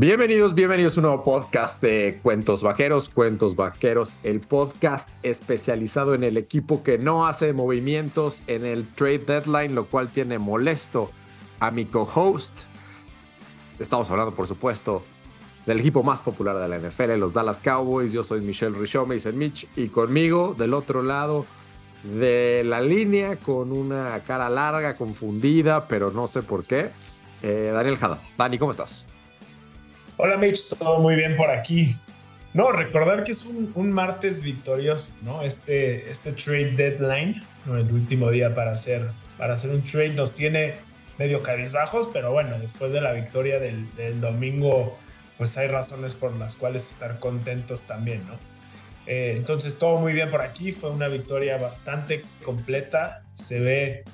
Bienvenidos, bienvenidos a un nuevo podcast de Cuentos Vaqueros, Cuentos Vaqueros, el podcast especializado en el equipo que no hace movimientos en el trade deadline, lo cual tiene molesto a mi co-host. Estamos hablando, por supuesto, del equipo más popular de la NFL, los Dallas Cowboys. Yo soy Michelle Richaud, me dicen Mitch, y conmigo, del otro lado de la línea, con una cara larga, confundida, pero no sé por qué, eh, Daniel Jada. Dani, ¿cómo estás? Hola Mitch, todo muy bien por aquí. No, recordar que es un, martes victorioso, ¿no? Este, este trade deadline, el último día para hacer, para hacer un trade nos tiene medio cabizbajos, pero bueno, después de la victoria del, domingo, pues hay razones por las cuales estar contentos también, ¿no? Eh, entonces todo muy bien por aquí, fue una victoria bastante completa, se ve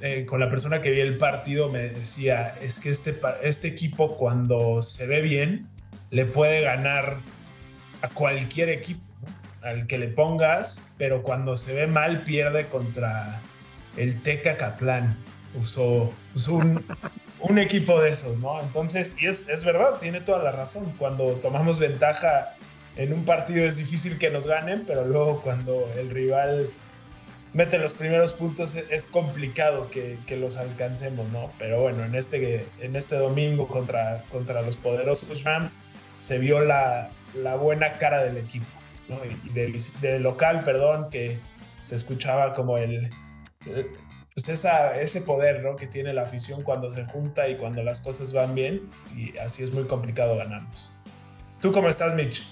eh, con la persona que vi el partido me decía, es que este, este equipo cuando se ve bien, le puede ganar a cualquier equipo, al que le pongas, pero cuando se ve mal pierde contra el Teca Catlán. Usó, un, equipo de esos, ¿no? Entonces, y es, es verdad, tiene toda la razón. Cuando tomamos ventaja en un partido es difícil que nos ganen, pero luego cuando el rival mete los primeros puntos es complicado que, los alcancemos, ¿no? Pero bueno, en este, en este domingo contra, contra los poderosos Rams se vio la, buena cara del equipo, ¿no? Y del, local, perdón, que se escuchaba como el... Pues esa, ese poder ¿no? que tiene la afición cuando se junta y cuando las cosas van bien, y así es muy complicado ganarnos. ¿Tú cómo estás, Mitch?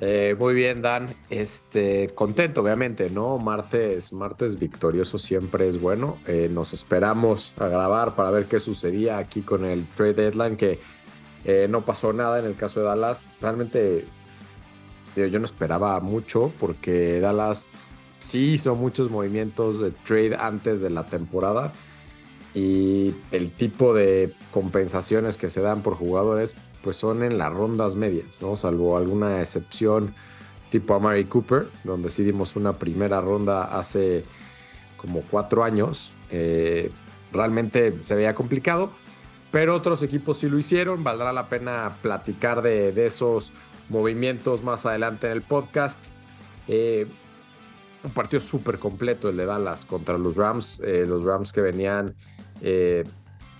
Eh, muy bien, Dan. Este, contento, obviamente, ¿no? Martes, martes victorioso siempre es bueno. Eh, nos esperamos a grabar para ver qué sucedía aquí con el trade deadline, que eh, no pasó nada en el caso de Dallas. Realmente yo no esperaba mucho porque Dallas sí hizo muchos movimientos de trade antes de la temporada y el tipo de compensaciones que se dan por jugadores pues son en las rondas medias, ¿no? Salvo alguna excepción tipo a Mary Cooper, donde sí dimos una primera ronda hace como cuatro años. Eh, realmente se veía complicado, pero otros equipos sí lo hicieron. Valdrá la pena platicar de, esos movimientos más adelante en el podcast. Eh, un partido súper completo el de Dallas contra los Rams. Eh, los Rams que venían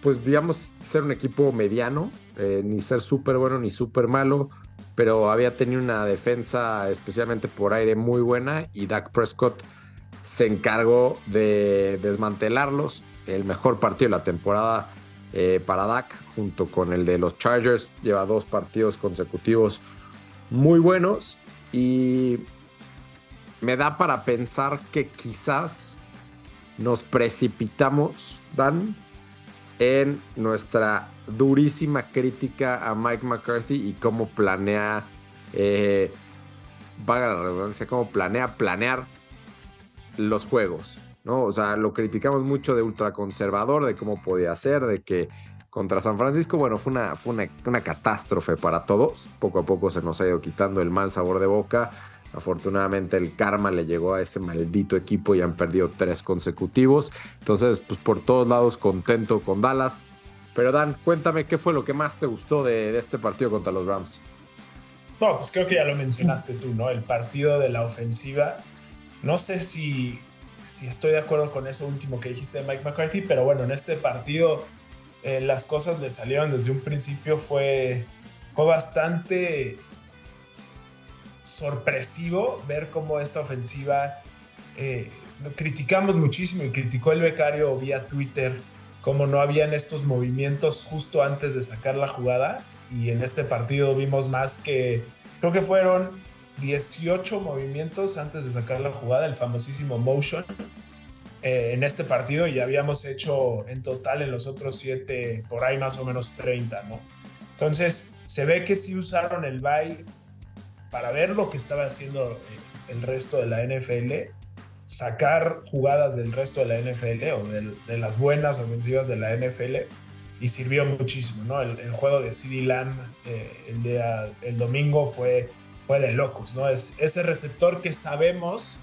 pues digamos, ser un equipo mediano, eh, ni ser súper bueno ni súper malo, pero había tenido una defensa especialmente por aire muy buena y Dak Prescott se encargó de desmantelarlos. El mejor partido de la temporada eh, para Dak, junto con el de los Chargers, lleva dos partidos consecutivos muy buenos y me da para pensar que quizás nos precipitamos, Dan, en nuestra durísima crítica a Mike McCarthy y cómo planea, eh, vaga la redundancia, cómo planea planear los juegos, ¿no? O sea, lo criticamos mucho de ultraconservador, de cómo podía ser, de que contra San Francisco, bueno, fue una, fue una, una catástrofe para todos. Poco a poco se nos ha ido quitando el mal sabor de boca Afortunadamente el karma le llegó a ese maldito equipo y han perdido tres consecutivos. Entonces, pues por todos lados contento con Dallas. Pero Dan, cuéntame qué fue lo que más te gustó de, este partido contra los Rams. No, pues creo que ya lo mencionaste tú, ¿no? El partido de la ofensiva. No sé si, si estoy de acuerdo con eso último que dijiste de Mike McCarthy, pero bueno, en este partido eh, las cosas le salieron desde un principio. Fue, fue bastante sorpresivo ver cómo esta ofensiva eh, criticamos muchísimo y criticó el becario vía Twitter cómo no habían estos movimientos justo antes de sacar la jugada y en este partido vimos más que creo que fueron 18 movimientos antes de sacar la jugada, el famosísimo motion eh, en este partido y habíamos hecho en total en los otros 7 por ahí más o menos 30, ¿no? Entonces se ve que sí usaron el bye para ver lo que estaba haciendo eh, el resto de la NFL, sacar jugadas del resto de la NFL o de, las buenas ofensivas de la NFL y sirvió muchísimo, ¿no? El, juego de CD Lamb eh, el, día, el domingo fue, fue de locos, ¿no? Es ese receptor que sabemos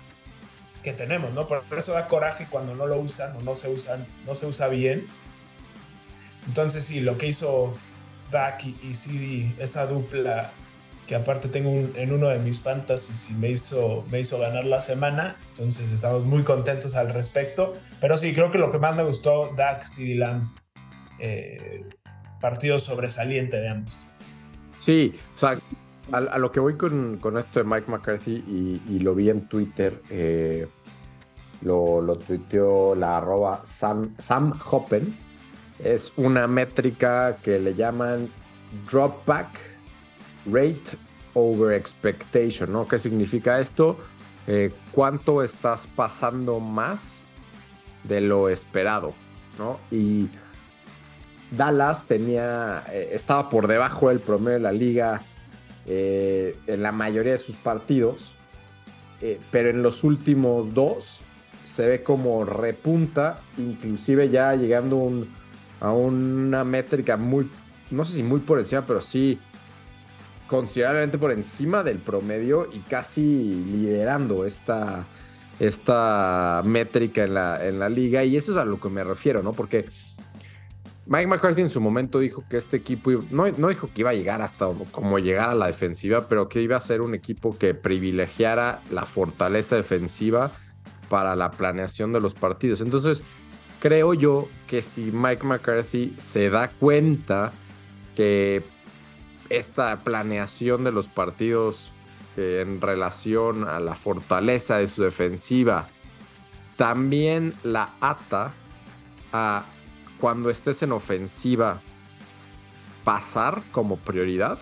que tenemos, ¿no? Por eso da coraje cuando no lo usan o no se usan, no se usa bien. Entonces sí, lo que hizo Dak y, CD, esa dupla que aparte tengo en uno de mis fantasies y me hizo, me hizo ganar la semana. Entonces estamos muy contentos al respecto. Pero sí, creo que lo que más me gustó, Dak, CD Lamb, eh, partido sobresaliente de ambos. Sí, o sea, a, lo que voy con, esto de Mike McCarthy y, lo vi en Twitter, eh, lo, lo, tuiteó la arroba Sam, Sam Hoppen, es una métrica que le llaman dropback rate over expectation, ¿no? ¿Qué significa esto? Eh, ¿Cuánto estás pasando más de lo esperado, ¿no? Y Dallas tenía, eh, estaba por debajo del promedio de la liga eh, en la mayoría de sus partidos, pero en los últimos dos se ve como repunta, inclusive ya llegando a una métrica muy, no sé si muy por encima, pero sí considerablemente por encima del promedio y casi liderando esta, esta métrica en la, en la liga. Y eso es a lo que me refiero, ¿no? Porque Mike McCarthy en su momento dijo que este equipo, no, no dijo que iba a llegar hasta como llegar a la defensiva, pero que iba a ser un equipo que privilegiara la fortaleza defensiva para la planeación de los partidos. Entonces, creo yo que si Mike McCarthy se da cuenta que esta planeación de los partidos eh, en relación a la fortaleza de su defensiva también la ata a cuando estés en ofensiva pasar como prioridad,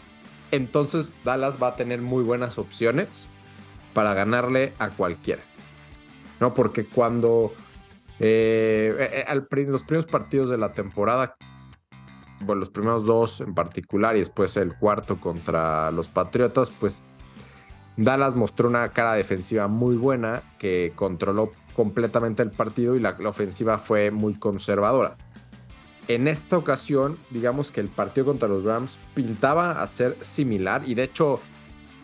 entonces Dallas va a tener muy buenas opciones para ganarle a cualquiera. ¿No? Porque cuando eh, eh, los primeros partidos de la temporada, bueno, los primeros dos en particular y después el cuarto contra los Patriotas, pues Dallas mostró una cara defensiva muy buena que controló completamente el partido y la, la ofensiva fue muy conservadora. En esta ocasión, digamos que el partido contra los Rams pintaba a ser similar y de hecho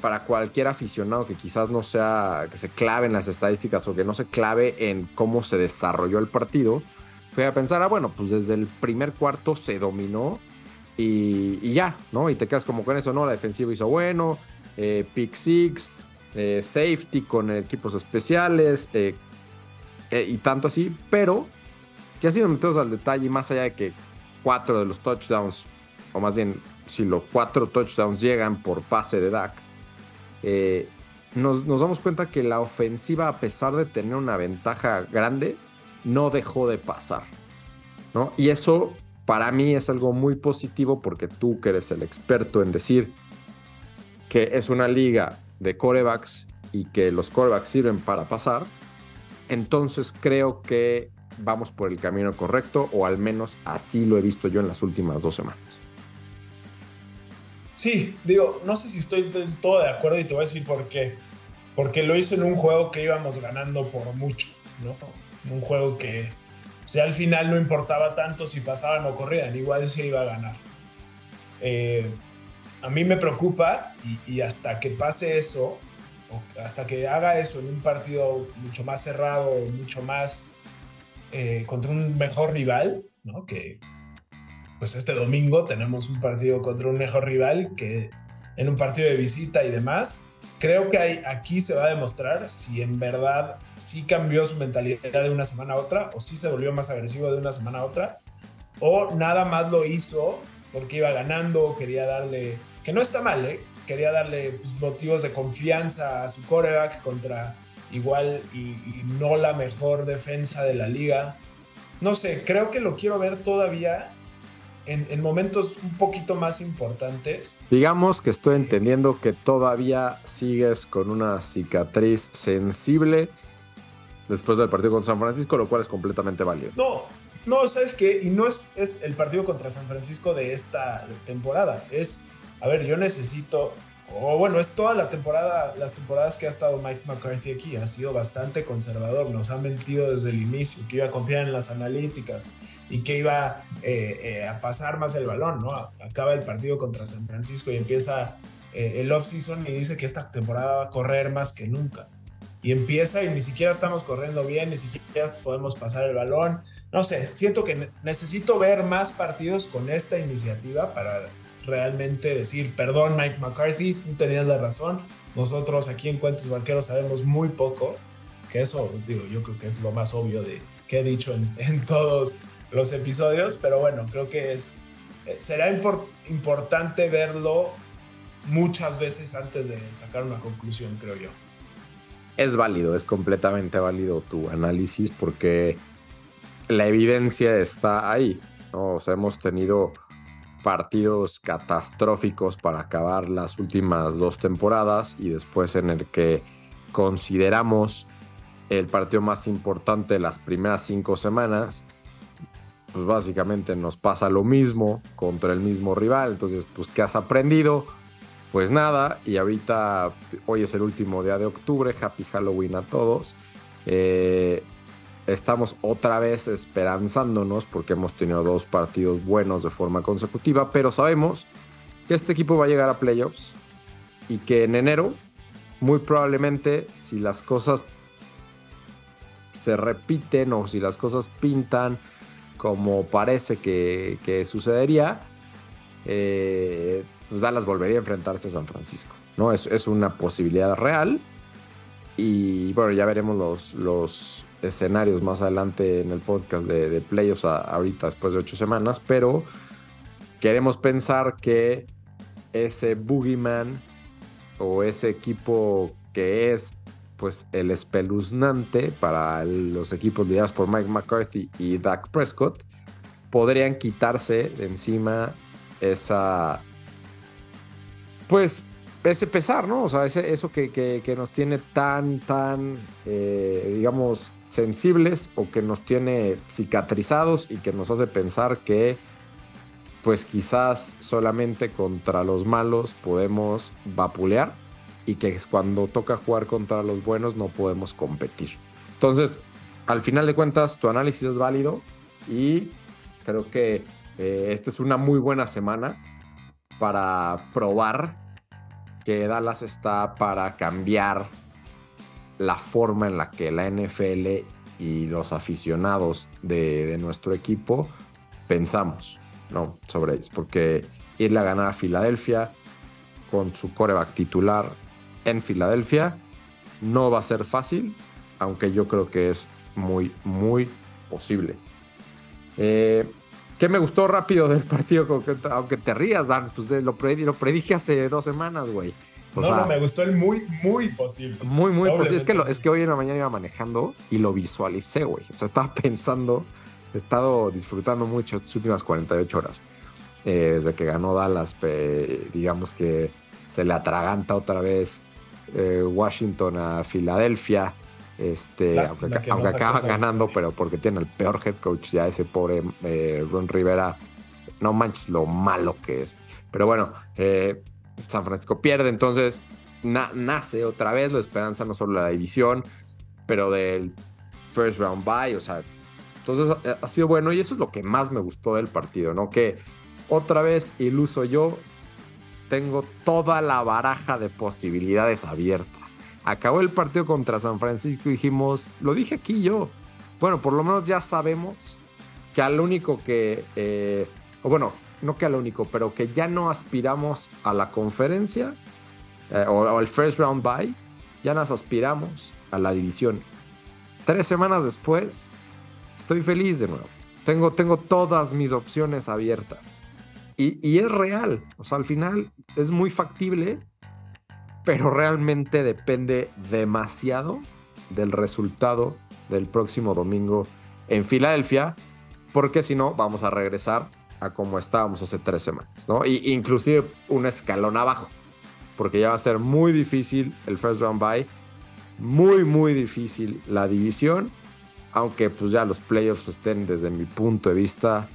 para cualquier aficionado que quizás no sea, que se clave en las estadísticas o que no se clave en cómo se desarrolló el partido, fue a pensar, ah, bueno, pues desde el primer cuarto se dominó y, ya, ¿no? Y te quedas como con eso, ¿no? La defensiva hizo bueno, eh, pick six, eh, safety con equipos especiales eh, y tanto así, pero ya si nos metemos al detalle, más allá de que cuatro de los touchdowns, o más bien, si los cuatro touchdowns llegan por pase de Dak, nos, damos cuenta que la ofensiva, a pesar de tener una ventaja grande, no dejó de pasar. ¿no? Y eso para mí es algo muy positivo porque tú que eres el experto en decir que es una liga de corebacks y que los corebacks sirven para pasar, entonces creo que vamos por el camino correcto o al menos así lo he visto yo en las últimas dos semanas. Sí, digo, no sé si estoy del todo de acuerdo y te voy a decir por qué. Porque lo hizo en un juego que íbamos ganando por mucho, ¿no? Un juego que, o sea, al final no importaba tanto si pasaban o corrían, igual se iba a ganar. Eh, a mí me preocupa y, hasta que pase eso, hasta que haga eso en un partido mucho más cerrado, mucho más eh, contra un mejor rival, ¿no? Que, pues este domingo tenemos un partido contra un mejor rival que en un partido de visita y demás. Creo que hay, aquí se va a demostrar si en verdad sí cambió su mentalidad de una semana a otra o si se volvió más agresivo de una semana a otra o nada más lo hizo porque iba ganando, quería darle, que no está mal, ¿eh? quería darle pues, motivos de confianza a su coreback contra igual y, y no la mejor defensa de la liga. No sé, creo que lo quiero ver todavía en, momentos un poquito más importantes. Digamos que estoy entendiendo que todavía sigues con una cicatriz sensible después del partido contra San Francisco, lo cual es completamente válido. No, no, ¿sabes qué? Y no es, es el partido contra San Francisco de esta temporada. Es, a ver, yo necesito o bueno, es toda la temporada, las temporadas que ha estado Mike McCarthy aquí, ha sido bastante conservador, nos ha mentido desde el inicio, que iba a confiar en las analíticas y que iba eh, eh, a pasar más el balón, ¿no? Acaba el partido contra San Francisco y empieza eh, el off-season y dice que esta temporada va a correr más que nunca. Y empieza y ni siquiera estamos corriendo bien, ni siquiera podemos pasar el balón. No sé, siento que necesito ver más partidos con esta iniciativa para realmente decir, perdón Mike McCarthy, tú tenías la razón, nosotros aquí en Cuentos Banqueros sabemos muy poco, que eso, digo, yo creo que es lo más obvio de que he dicho en, todos los episodios, pero bueno, creo que es, eh, será importante verlo muchas veces antes de sacar una conclusión, creo yo. Es válido, es completamente válido tu análisis porque la evidencia está ahí. O sea, hemos tenido partidos catastróficos para acabar las últimas dos temporadas y después en el que consideramos el partido más importante de las primeras cinco semanas, pues básicamente nos pasa lo mismo contra el mismo rival. Entonces, pues, ¿qué has aprendido? Pues nada, y ahorita, hoy es el último día de octubre, happy Halloween a todos. Eh, estamos otra vez esperanzándonos porque hemos tenido dos partidos buenos de forma consecutiva, pero sabemos que este equipo va a llegar a playoffs y que en enero, muy probablemente, si las cosas se repiten o si las cosas pintan como parece que, sucedería, eh, pues Dallas volvería a enfrentarse a San Francisco. ¿no? Es, una posibilidad real. Y bueno, ya veremos los, escenarios más adelante en el podcast de, playoffs ahorita después de ocho semanas, pero queremos pensar que ese boogeyman o ese equipo que es pues el espeluznante para los equipos liderados por Mike McCarthy y Dak Prescott podrían quitarse de encima esa pues ese pesar, ¿no? O sea, ese, eso que, nos tiene tan, tan, eh, digamos, sensibles o que nos tiene cicatrizados y que nos hace pensar que pues quizás solamente contra los malos podemos vapulear y que cuando toca jugar contra los buenos no podemos competir. Entonces, al final de cuentas, tu análisis es válido y creo que eh, esta es una muy buena semana para probar que Dallas está para cambiar la forma en la que la NFL y los aficionados de, nuestro equipo pensamos ¿no? sobre ellos. Porque irle a ganar a Filadelfia con su coreback titular en Filadelfia no va a ser fácil, aunque yo creo que es muy, muy posible. Eh, ¿Qué me gustó rápido del partido? Aunque te rías, Dan, pues lo, lo predije hace dos semanas, güey no, no, me gustó el muy, muy posible. Muy, muy posible. Es que, es que hoy en la mañana iba manejando y lo visualicé, güey. O sea, estaba pensando, he estado disfrutando mucho estas últimas 48 horas. Eh, desde que ganó Dallas, digamos que se le atraganta otra vez eh, Washington a Filadelfia. Este, aunque, acaba ganando, pero porque tiene el peor head coach ya ese pobre eh, Ron Rivera. No manches lo malo que es. Pero bueno, eh, San Francisco pierde, entonces nace otra vez la esperanza no solo de la división, pero del first round bye, o sea, entonces ha sido bueno y eso es lo que más me gustó del partido, ¿no? Que otra vez iluso yo tengo toda la baraja de posibilidades abierta. Acabó el partido contra San Francisco y dijimos, lo dije aquí yo, bueno, por lo menos ya sabemos que al único que, eh, o bueno, no que al único, pero que ya no aspiramos a la conferencia eh, o, al first round bye, ya nos aspiramos a la división. Tres semanas después, estoy feliz de nuevo. Tengo, tengo todas mis opciones abiertas. Y, es real, o sea, al final es muy factible, pero realmente depende demasiado del resultado del próximo domingo en Filadelfia, porque si no, vamos a regresar a como estábamos hace tres semanas, ¿no? Y inclusive un escalón abajo, porque ya va a ser muy difícil el first round bye, muy, muy difícil la división, aunque pues ya los playoffs estén desde mi punto de vista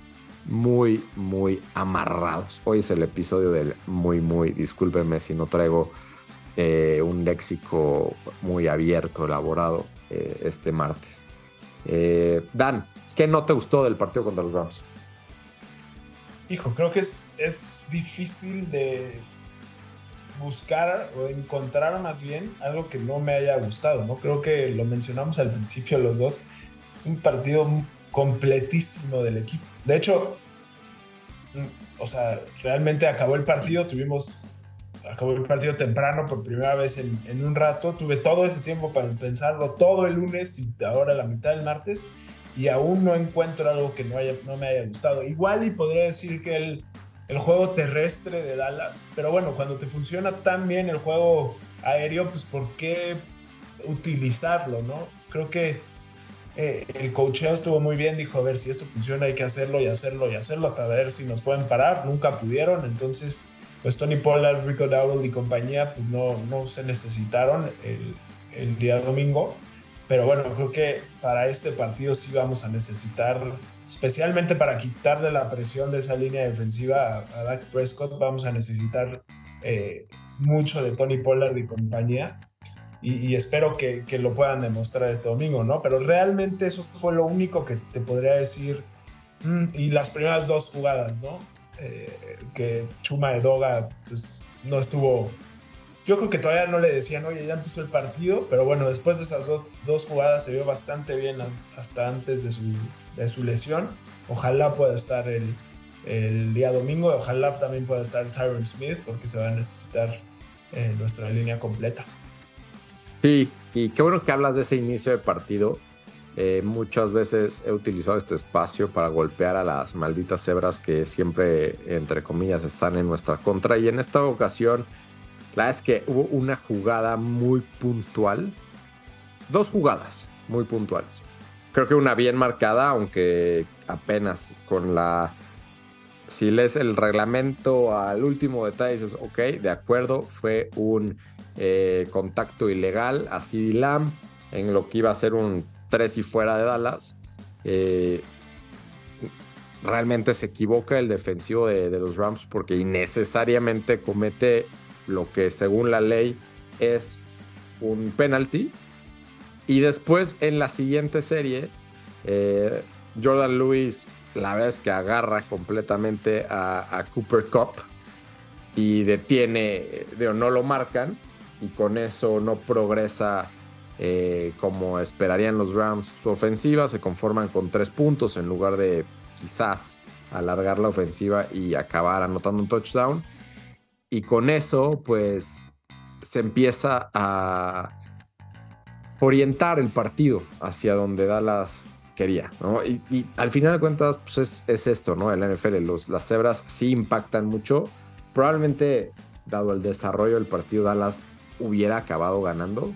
muy, muy amarrados. Hoy es el episodio del muy, muy, discúlpenme si no traigo eh, un léxico muy abierto, elaborado eh, este martes. Eh, Dan, ¿qué no te gustó del partido contra los Rams? Hijo, creo que es, es difícil de buscar o encontrar más bien algo que no me haya gustado, ¿no? Creo que lo mencionamos al principio los dos. Es un partido completísimo del equipo. De hecho, mm, o sea, realmente acabó el partido, tuvimos, acabó el partido temprano por primera vez en, en un rato, tuve todo ese tiempo para pensarlo, todo el lunes y ahora la mitad del martes, y aún no encuentro algo que no, haya, no me haya gustado. Igual y podría decir que el, el juego terrestre de Dallas, pero bueno, cuando te funciona tan bien el juego aéreo, pues ¿por qué utilizarlo, no? Creo que eh, el coacheo estuvo muy bien, dijo, a ver, si esto funciona hay que hacerlo y hacerlo y hacerlo hasta ver si nos pueden parar, nunca pudieron, entonces pues Tony Pollard, Rico Dowell y compañía pues no, no se necesitaron el, día domingo, pero bueno, creo que para este partido sí vamos a necesitar, especialmente para quitarle la presión de esa línea defensiva a, Dak Prescott, vamos a necesitar eh, mucho de Tony Pollard y compañía. Y, espero que, que, lo puedan demostrar este domingo, ¿no? Pero realmente eso fue lo único que te podría decir. Mm, y las primeras dos jugadas, ¿no? Eh, que Chuma de Doga pues, no estuvo yo creo que todavía no le decían, oye, ya empezó el partido, pero bueno, después de esas dos jugadas se vio bastante bien hasta antes de su, de su lesión. Ojalá pueda estar el, el día domingo, ojalá también pueda estar Tyron Smith, porque se va a necesitar eh, nuestra línea completa. Sí, y qué bueno que hablas de ese inicio de partido. Eh, muchas veces he utilizado este espacio para golpear a las malditas cebras que siempre, entre comillas, están en nuestra contra. Y en esta ocasión la es que hubo una jugada muy puntual. Dos jugadas muy puntuales. Creo que una bien marcada, aunque apenas con la... Si lees el reglamento al último detalle, dices, ok, de acuerdo, fue un eh, contacto ilegal a CD Lamb en lo que iba a ser un 3 y fuera de Dallas. Eh, realmente se equivoca el defensivo de, los Rams porque innecesariamente comete lo que según la ley es un penalty. Y después en la siguiente serie, eh, Jordan Lewis, la verdad es que agarra completamente a, Cooper Cup y detiene, no lo marcan y con eso no progresa eh, como esperarían los Rams su ofensiva, se conforman con tres puntos en lugar de quizás alargar la ofensiva y acabar anotando un touchdown. Y con eso, pues, se empieza a orientar el partido hacia donde Dallas quería. Y, al final de cuentas, pues es, esto, ¿no? El NFL, las cebras sí impactan mucho. Probablemente, dado el desarrollo del partido, Dallas hubiera acabado ganando.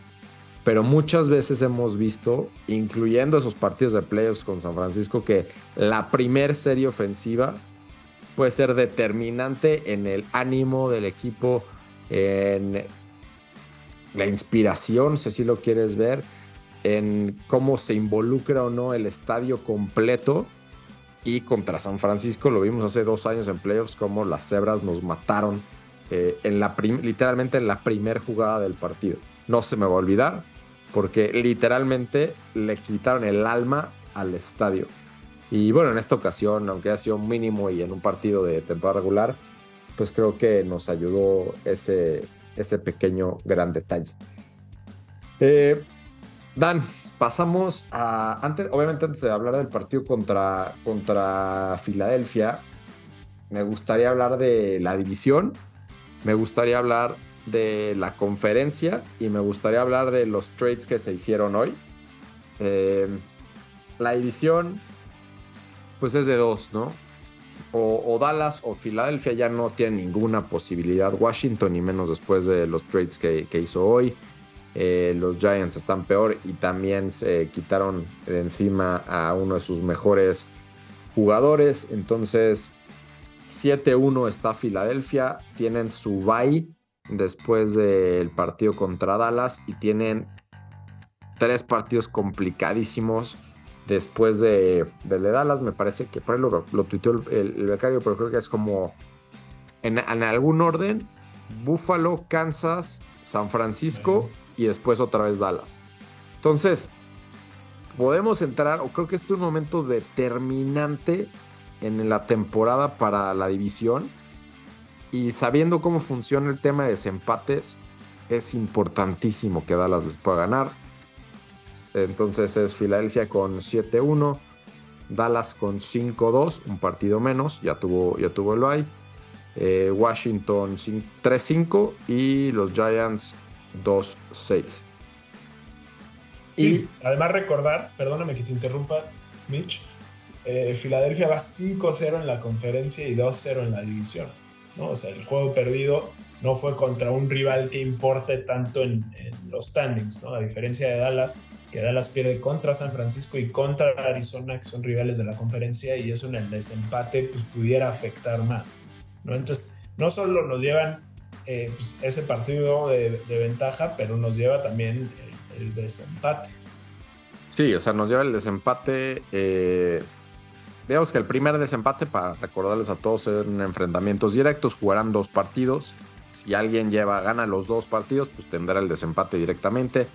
Pero muchas veces hemos visto, incluyendo esos partidos de playoffs con San Francisco, que la primer serie ofensiva puede ser determinante en el ánimo del equipo, en la inspiración, si lo quieres ver, en cómo se involucra o no el estadio completo. Y contra San Francisco lo vimos hace dos años en playoffs, como las cebras nos mataron eh, en la literalmente en la primera jugada del partido. No se me va a olvidar, porque literalmente le quitaron el alma al estadio. Y bueno, en esta ocasión, aunque ha sido mínimo y en un partido de temporada regular, pues creo que nos ayudó ese, ese pequeño gran detalle. Eh, Dan, pasamos a. Antes, obviamente, antes de hablar del partido contra, contra Filadelfia, me gustaría hablar de la división, me gustaría hablar de la conferencia y me gustaría hablar de los trades que se hicieron hoy. Eh, la división, pues es de dos, ¿no? O, Dallas o Filadelfia ya no tienen ninguna posibilidad. Washington, y menos después de los trades que, hizo hoy. Eh, los Giants están peor y también se quitaron de encima a uno de sus mejores jugadores. Entonces, 7-1 está Filadelfia. Tienen su bye después del partido contra Dallas y tienen tres partidos complicadísimos después de, de, Dallas, me parece que por ahí lo, lo tuiteó el, becario, pero creo que es como en, algún orden, Buffalo, Kansas, San Francisco y después otra vez Dallas. Entonces, podemos entrar, o creo que este es un momento determinante en la temporada para la división. Y sabiendo cómo funciona el tema de desempates, es importantísimo que Dallas les pueda ganar. Entonces es Filadelfia con 7-1. Dallas con 5-2, un partido menos, ya tuvo, ya tuvo el bye. Eh, Washington 3-5 y los Giants 2-6. Y además recordar, perdóname que te interrumpa, Mitch, eh, Filadelfia va 5-0 en la conferencia y 2-0 en la división. ¿no? O sea, el juego perdido no fue contra un rival que importe tanto en, los standings, ¿no? A diferencia de Dallas, que Dallas pierde contra San Francisco y contra Arizona, que son rivales de la conferencia, y eso en el desempate pues, pudiera afectar más, ¿no? Entonces, no solo nos llevan eh, pues, ese partido de, ventaja, pero nos lleva también el, desempate. Sí, o sea, nos lleva el desempate. Eh, digamos que el primer desempate, para recordarles a todos, en enfrentamientos directos, jugarán dos partidos. Si alguien lleva, gana los dos partidos, pues tendrá el desempate directamente.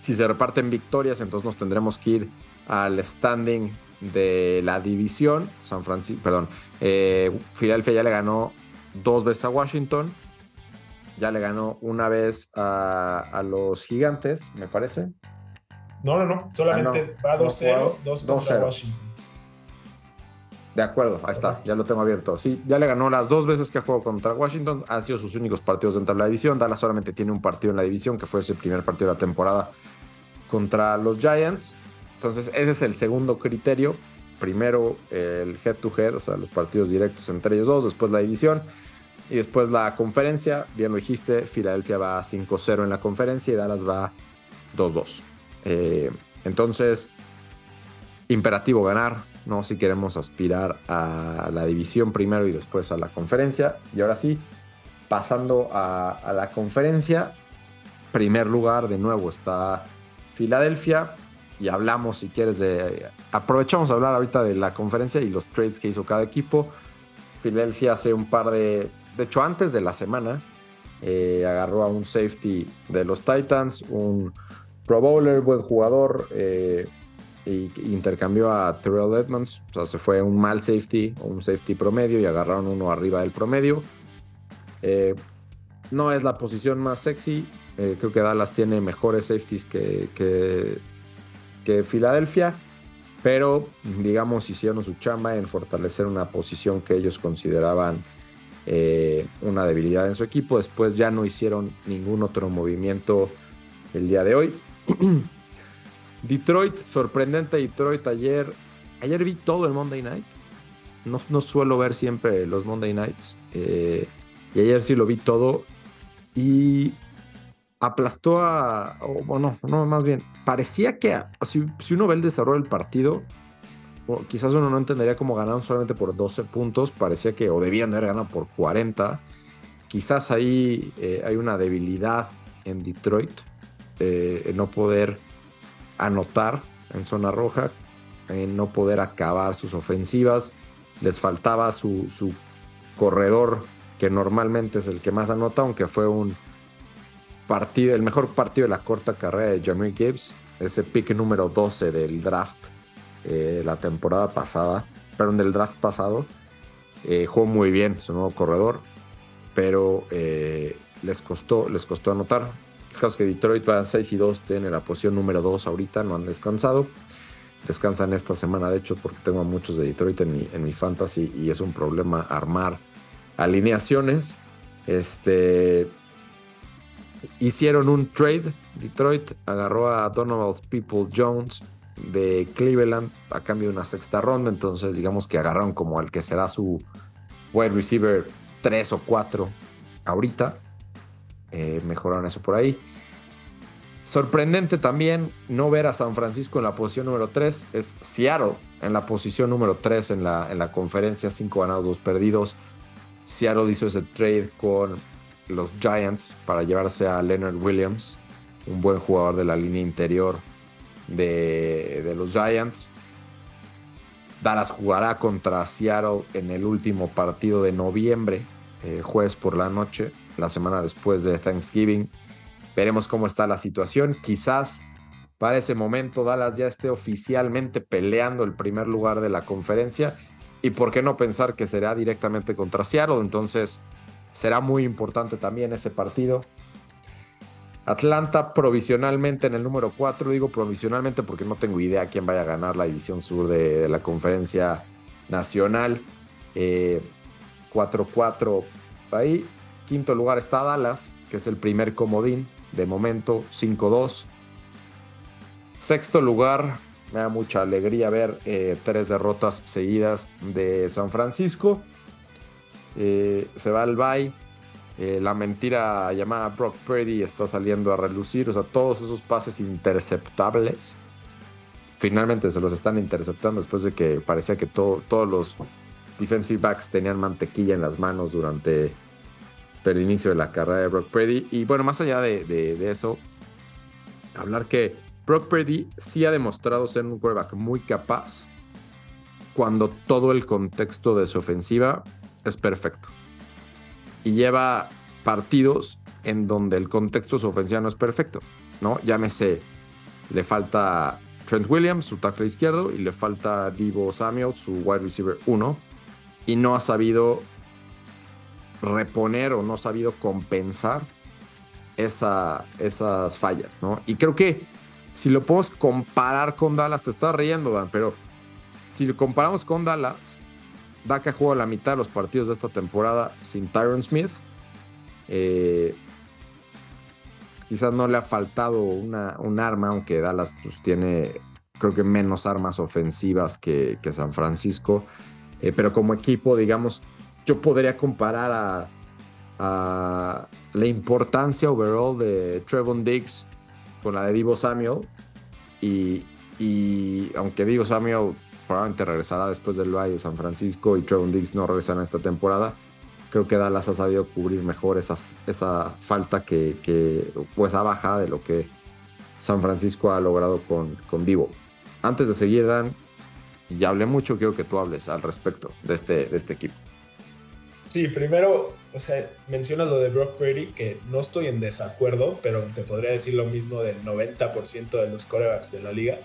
Si se reparten victorias, entonces nos tendremos que ir al standing de la división. San Francisco, perdón, eh, Filadelfia ya le ganó dos veces a Washington. Ya le ganó una vez a, los gigantes, me parece. No, no, no. Solamente ah, va 2-0, 2 contra Washington. De acuerdo, ahí está, ya lo tengo abierto. Sí, ya le ganó las dos veces que ha jugado contra Washington, han sido sus únicos partidos dentro de la división. Dallas solamente tiene un partido en la división, que fue ese primer partido de la temporada contra los Giants. Entonces, ese es el segundo criterio. Primero el head to head, o sea, los partidos directos entre ellos dos, después la división y después la conferencia. Bien lo dijiste, Filadelfia va 5-0 en la conferencia y Dallas va 2-2. Eh, entonces, imperativo ganar, ¿no? Si queremos aspirar a la división primero y después a la conferencia. Y ahora sí, pasando a, la conferencia, primer lugar de nuevo está Filadelfia. Y hablamos, si quieres, de. Aprovechamos a hablar ahorita de la conferencia y los trades que hizo cada equipo. Filadelfia hace un par de. De hecho, antes de la semana, eh, agarró a un safety de los Titans, un Pro Bowler, buen jugador. Eh, y intercambió a Terrell Edmonds. O sea, se fue un mal safety o un safety promedio y agarraron uno arriba del promedio. Eh, no es la posición más sexy. Eh, creo que Dallas tiene mejores safeties que, que, Filadelfia. Pero, digamos, hicieron su chamba en fortalecer una posición que ellos consideraban eh, una debilidad en su equipo. Después ya no hicieron ningún otro movimiento el día de hoy. Detroit, sorprendente Detroit ayer. Ayer vi todo el Monday Night. No, suelo ver siempre los Monday Nights. Eh, y ayer sí lo vi todo. Y aplastó a. bueno, no, más bien. Parecía que si, uno ve el desarrollo del partido, quizás uno no entendería cómo ganaron solamente por 12 puntos. Parecía que o debían haber ganado por 40. Quizás ahí eh, hay una debilidad en Detroit. Eh, no poder anotar en zona roja, en no poder acabar sus ofensivas. Les faltaba su, corredor, que normalmente es el que más anota, aunque fue un partido, el mejor partido de la corta carrera de Jamie Gibbs, ese pick número 12 del draft eh, la temporada pasada, perdón, del draft pasado. Eh, jugó muy bien su nuevo corredor, pero eh, les, costó, les costó anotar caso que Detroit van 6 y 2, tienen la posición número 2 ahorita, no han descansado. Descansan esta semana, de hecho, porque tengo a muchos de Detroit en mi, en mi fantasy y es un problema armar alineaciones. Este, hicieron un trade. Detroit agarró a Donovan People Jones de Cleveland a cambio de una sexta ronda. Entonces, digamos que agarraron como al que será su wide receiver 3 o 4 ahorita. Eh, mejoraron eso por ahí. Sorprendente también no ver a San Francisco en la posición número 3. Es Seattle en la posición número 3 en la, en la conferencia. 5 ganados, 2 perdidos. Seattle hizo ese trade con los Giants para llevarse a Leonard Williams, un buen jugador de la línea interior de, de los Giants. Dallas jugará contra Seattle en el último partido de noviembre, eh, jueves por la noche la semana después de Thanksgiving. Veremos cómo está la situación. Quizás para ese momento Dallas ya esté oficialmente peleando el primer lugar de la conferencia. Y por qué no pensar que será directamente contra Seattle. Entonces será muy importante también ese partido. Atlanta provisionalmente en el número 4, digo provisionalmente porque no tengo idea quién vaya a ganar la división sur de, la conferencia nacional. 4-4 eh, ahí. Quinto lugar está Dallas, que es el primer comodín de momento, 5-2. Sexto lugar, me da mucha alegría ver eh, tres derrotas seguidas de San Francisco. Eh, se va al bye eh, la mentira llamada Brock Purdy está saliendo a relucir. O sea, todos esos pases interceptables. Finalmente se los están interceptando después de que parecía que todos los defensive backs tenían mantequilla en las manos durante el inicio de la carrera de Brock Purdy. Y bueno, más allá de, eso, hablar que Brock Purdy sí ha demostrado ser un quarterback muy capaz cuando todo el contexto de su ofensiva es perfecto y lleva partidos en donde el contexto su ofensiva no es perfecto, ¿no? Llámese, le falta Trent Williams, su tackle izquierdo, y le falta Divo Samuel, su wide receiver 1, y no ha sabido reponer o no ha sabido compensar esa, esas fallas, ¿no? Y creo que si lo podemos comparar con Dallas, te estás riendo, Dan, pero si lo comparamos con Dallas, Dak jugó la mitad de los partidos de esta temporada sin Tyron Smith. Eh, quizás no le ha faltado una, un arma, aunque Dallas pues, tiene, creo que menos armas ofensivas que, San Francisco. Eh, pero como equipo, digamos, yo podría comparar a, la importancia overall de Trevon Diggs con la de Divo Samuel. Y, y aunque Divo Samuel probablemente regresará después del Valle de San Francisco y Trevon Diggs no regresará esta temporada. Creo que Dallas ha sabido cubrir mejor esa, esa falta que, que, o esa baja de lo que San Francisco ha logrado con, con Divo. Antes de seguir, Dan, ya hablé mucho, quiero que tú hables al respecto de este, de este equipo. Sí, primero, o sea, mencionas lo de Brock Purdy, que no estoy en desacuerdo, pero te podría decir lo mismo del 90% de los corebacks de la liga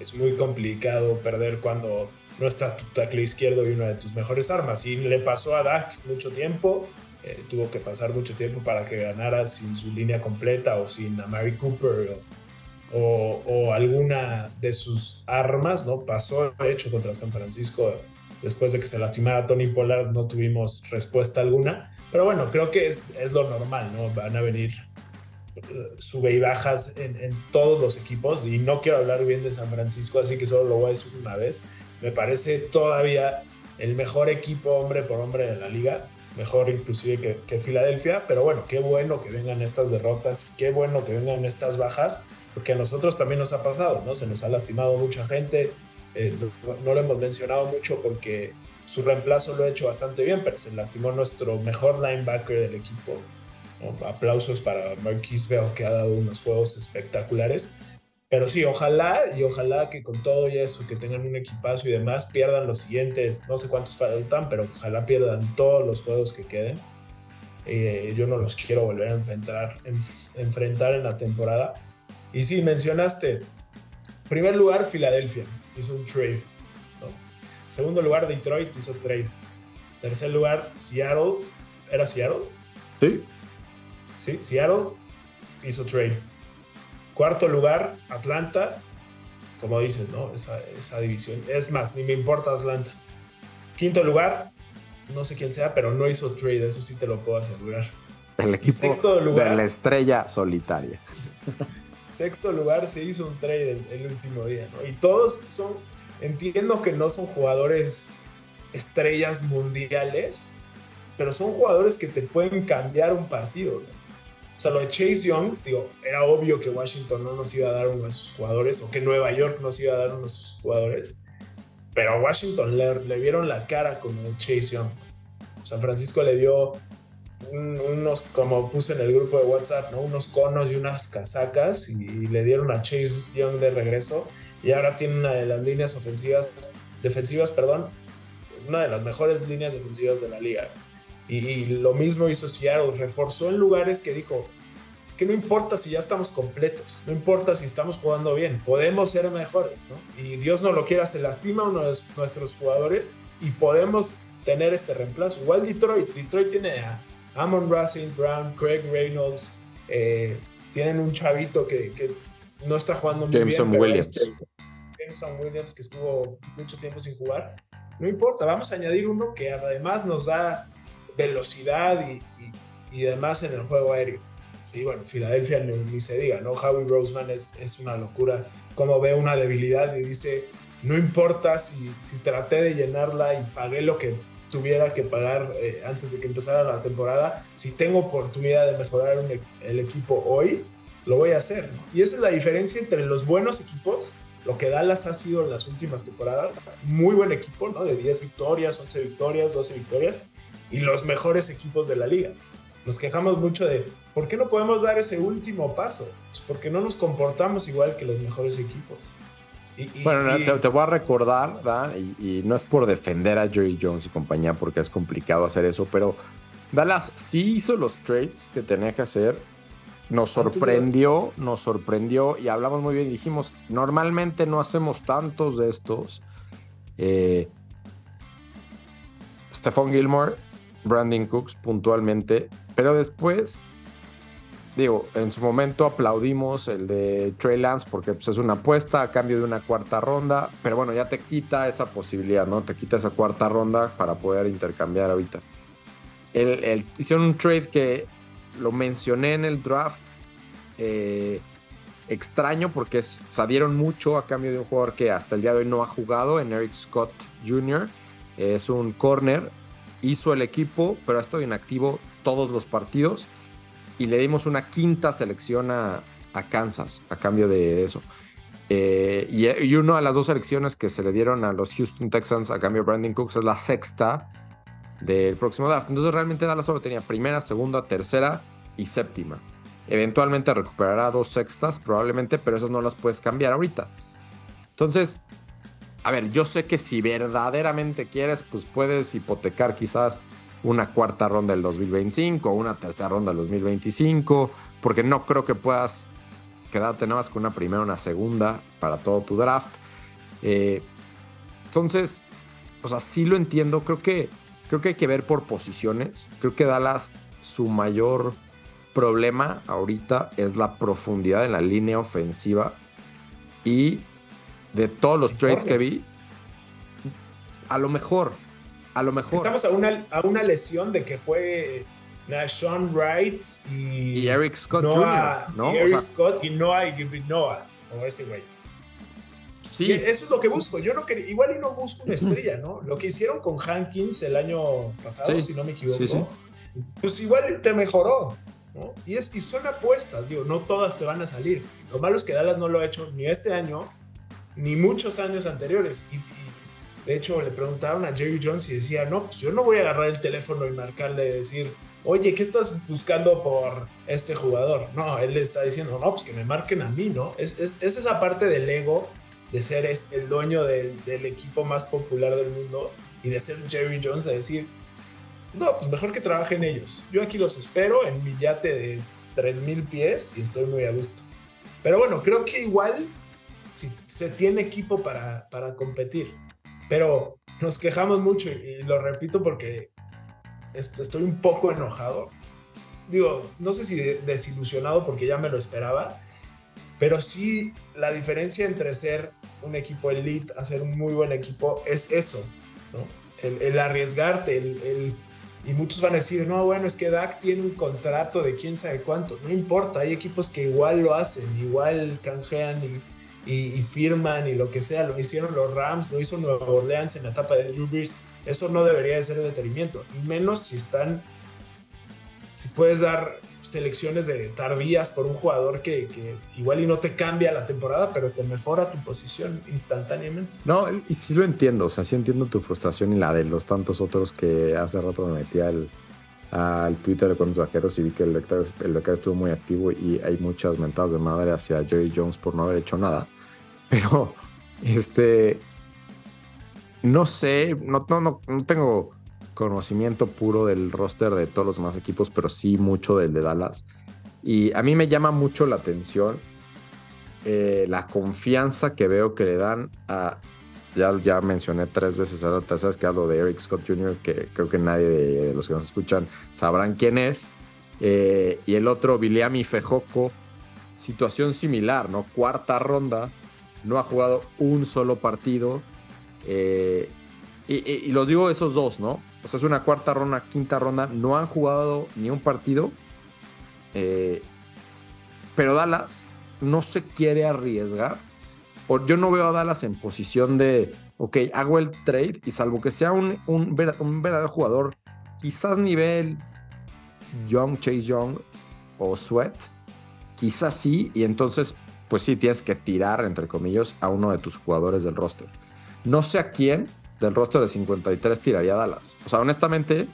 es muy complicado perder cuando no está tu tackle izquierdo y una de tus mejores armas. Y le pasó a Dak mucho tiempo, eh, tuvo que pasar mucho tiempo para que ganara sin su línea completa o sin a Mary Cooper o, alguna de sus armas, ¿no? Pasó, de hecho, contra San Francisco después de que se lastimara Tony Pollard, no tuvimos respuesta alguna. Pero bueno, creo que es, es lo normal, ¿no? Van a venir sube y bajas en, todos los equipos y no quiero hablar bien de San Francisco, así que solo lo voy a decir una vez. Me parece todavía el mejor equipo hombre por hombre de la liga, mejor inclusive que, Filadelfia, pero bueno, qué bueno que vengan estas derrotas, qué bueno que vengan estas bajas, porque a nosotros también nos ha pasado, ¿no? Se nos ha lastimado mucha gente, eh, no, lo hemos mencionado mucho porque su reemplazo lo ha hecho bastante bien, pero se lastimó nuestro mejor linebacker del equipo, Aplausos para Marquis Bell, que ha dado unos juegos espectaculares. Pero sí, ojalá y ojalá que con todo y eso, que tengan un equipazo y demás, pierdan los siguientes, no sé cuántos faltan, pero ojalá pierdan todos los juegos que queden. Eh, yo no los quiero volver a enfrentar, enfrentar en la temporada. Y sí, mencionaste, primer lugar, Filadelfia, hizo un trade. Segundo lugar, Detroit hizo trade. Tercer lugar, Seattle. ¿Era Seattle? Sí. ¿sí? Seattle hizo trade. Cuarto lugar, Atlanta, como dices, ¿no? Esa, división. Es más, ni me importa Atlanta. Quinto lugar, no sé quién sea, pero no hizo trade, eso sí te lo puedo asegurar. El equipo Sexto lugar, de la estrella solitaria. Sexto lugar se hizo un trade el, último día, ¿no? Y todos son, entiendo que no son jugadores estrellas mundiales, pero son jugadores que te pueden cambiar un partido, ¿no? O sea, lo de Chase Young, digo, era obvio que Washington no nos iba a dar uno de sus jugadores o que Nueva York nos iba a dar uno de sus jugadores. Pero a Washington le, le vieron la cara con lo Chase Young. San Francisco le dio unos, como puse en el grupo de WhatsApp, ¿no? unos conos y unas casacas y, le dieron a Chase Young de regreso. Y ahora tiene una de las líneas ofensivas, defensivas, perdón, una de las mejores líneas defensivas de la liga. Y, lo mismo hizo Seattle, reforzó en lugares que dijo, es que no importa si ya estamos completos, no importa si estamos jugando bien, podemos ser mejores, ¿no? Y Dios no lo quiera, se lastima uno de nuestros jugadores y podemos tener este reemplazo. Igual Detroit, Detroit tiene a Amon Racing, Brown, Craig Reynolds, eh, tienen un chavito que, que no está jugando muy Jameson bien. Williams. Este, Jameson Williams, que estuvo mucho tiempo sin jugar. No importa, vamos a añadir uno que además nos da velocidad y, y, y demás en el juego aéreo. Y bueno, Filadelfia ni, ni, se diga, ¿no? Howie Roseman es, es una locura. Como ve una debilidad y dice, no importa si, si traté de llenarla y pagué lo que tuviera que pagar eh, antes de que empezara la temporada, si tengo oportunidad de mejorar un, e, el equipo hoy, lo voy a hacer. ¿no? Y esa es la diferencia entre los buenos equipos, lo que Dallas ha sido en las últimas temporadas, muy buen equipo, ¿no? De 10 victorias, 11 victorias, 12 victorias, y los mejores equipos de la liga. Nos quejamos mucho de, ¿por qué no podemos dar ese último paso? Pues porque no nos comportamos igual que los mejores equipos. Y, y, bueno, y... Te, te, voy a recordar, Dan, y, no es por defender a Jerry Jones y compañía, porque es complicado hacer eso, pero Dallas sí hizo los trades que tenía que hacer. Nos sorprendió, nos sorprendió y hablamos muy bien y dijimos, normalmente no hacemos tantos de estos. Eh, Stephon Gilmore, Brandon Cooks puntualmente, pero después digo, en su momento aplaudimos el de Trey Lance porque pues, es una apuesta a cambio de una cuarta ronda, pero bueno, ya te quita esa posibilidad, ¿no? Te quita esa cuarta ronda para poder intercambiar ahorita. El, el, hicieron un trade que lo mencioné en el draft. Eh, extraño porque es, o mucho a cambio de un jugador que hasta el día de hoy no ha jugado, en Eric Scott Jr. Es un corner, hizo el equipo, pero ha estado inactivo todos los partidos y le dimos una quinta selección a, a Kansas a cambio de eso. Eh, y, y, una de las dos selecciones que se le dieron a los Houston Texans a cambio de Brandon Cooks es la sexta del próximo draft. Entonces realmente Dallas solo tenía primera, segunda, tercera y séptima. Eventualmente recuperará dos sextas probablemente, pero esas no las puedes cambiar ahorita. Entonces, a ver, yo sé que si verdaderamente quieres, pues puedes hipotecar quizás una cuarta ronda del 2025, una tercera ronda del 2025, porque no creo que puedas quedarte nada más con una primera o una segunda para todo tu draft. Eh, entonces, o sea, sí lo entiendo, creo que, creo que hay que ver por posiciones. Creo que Dallas, su mayor problema ahorita es la profundidad en la línea ofensiva y de todos los trades que vi, a lo mejor a lo mejor. Estamos a una, a una lesión de que fue Nashon Wright y, y Eric Scott Noah, Jr., ¿no? Y Eric o sea, Scott y Noah y Noah, o ese güey. Sí. Y eso es lo que busco. Yo no quería, igual y no busco una estrella, ¿no? Lo que hicieron con Hankins el año pasado, Sí. si no me equivoco, sí. pues igual te mejoró. ¿no? Y, es, y son apuestas, digo, no todas te van a salir. Lo malo es que Dallas no lo ha hecho ni este año, ni muchos años anteriores. Y, y de hecho, le preguntaron a Jerry Jones y decía, no, pues yo no voy a agarrar el teléfono y marcarle y decir, oye, ¿qué estás buscando por este jugador? No, él le está diciendo, no, pues que me marquen a mí, ¿no? Es, es, es esa parte del ego de ser es el dueño del, del, equipo más popular del mundo y de ser Jerry Jones a decir, no, pues mejor que trabajen ellos. Yo aquí los espero en mi yate de 3.000 pies y estoy muy a gusto. Pero bueno, creo que igual si se tiene equipo para, para competir. Pero nos quejamos mucho y lo repito porque estoy un poco enojado. Digo, no sé si desilusionado porque ya me lo esperaba, pero sí la diferencia entre ser un equipo elite a ser un muy buen equipo es eso, ¿no? El, el arriesgarte, el, el, y muchos van a decir, no, bueno, es que Dak tiene un contrato de quién sabe cuánto. No importa, hay equipos que igual lo hacen, igual canjean y, y, firman y lo que sea. Lo hicieron los Rams, lo hizo Nueva Orleans en la etapa de Drew Brees. Eso no debería de ser el detenimiento. Y menos si están, si puedes dar selecciones de tardías por un jugador que, igual y no te cambia la temporada, pero te mejora tu posición instantáneamente. No, y sí lo entiendo, o sea, sí entiendo tu frustración y la de los tantos otros que hace rato me metí al, al Twitter de Cuentos Vaqueros y vi que el lector, el estuvo muy activo y hay muchas mentadas de madre hacia Jerry Jones por no haber hecho nada. Pero, este, no sé, no, no, no, no tengo conocimiento puro del roster de todos los demás equipos, pero sí mucho del de Dallas. Y a mí me llama mucho la atención eh, la confianza que veo que le dan a. Ya, ya mencioné tres veces, tercera vez que hablo de Eric Scott Jr., que creo que nadie de, de los que nos escuchan sabrán quién es. Eh, y el otro, Biliami Fejoco, situación similar, ¿no? Cuarta ronda, no ha jugado un solo partido. Eh, y, los digo esos dos, ¿no? O sea, es una cuarta ronda, quinta ronda, no han jugado ni un partido. Eh, pero Dallas no se quiere arriesgar. Yo no veo a Dallas en posición de, ok, hago el trade y salvo que sea un, un, verdadero jugador, quizás nivel Young, Chase Young o Sweat, quizás sí, y entonces, pues sí, tienes que tirar, entre comillas, a uno de tus jugadores del roster. No sé a quién del roster de 53 tiraría Dallas. O sea, honestamente,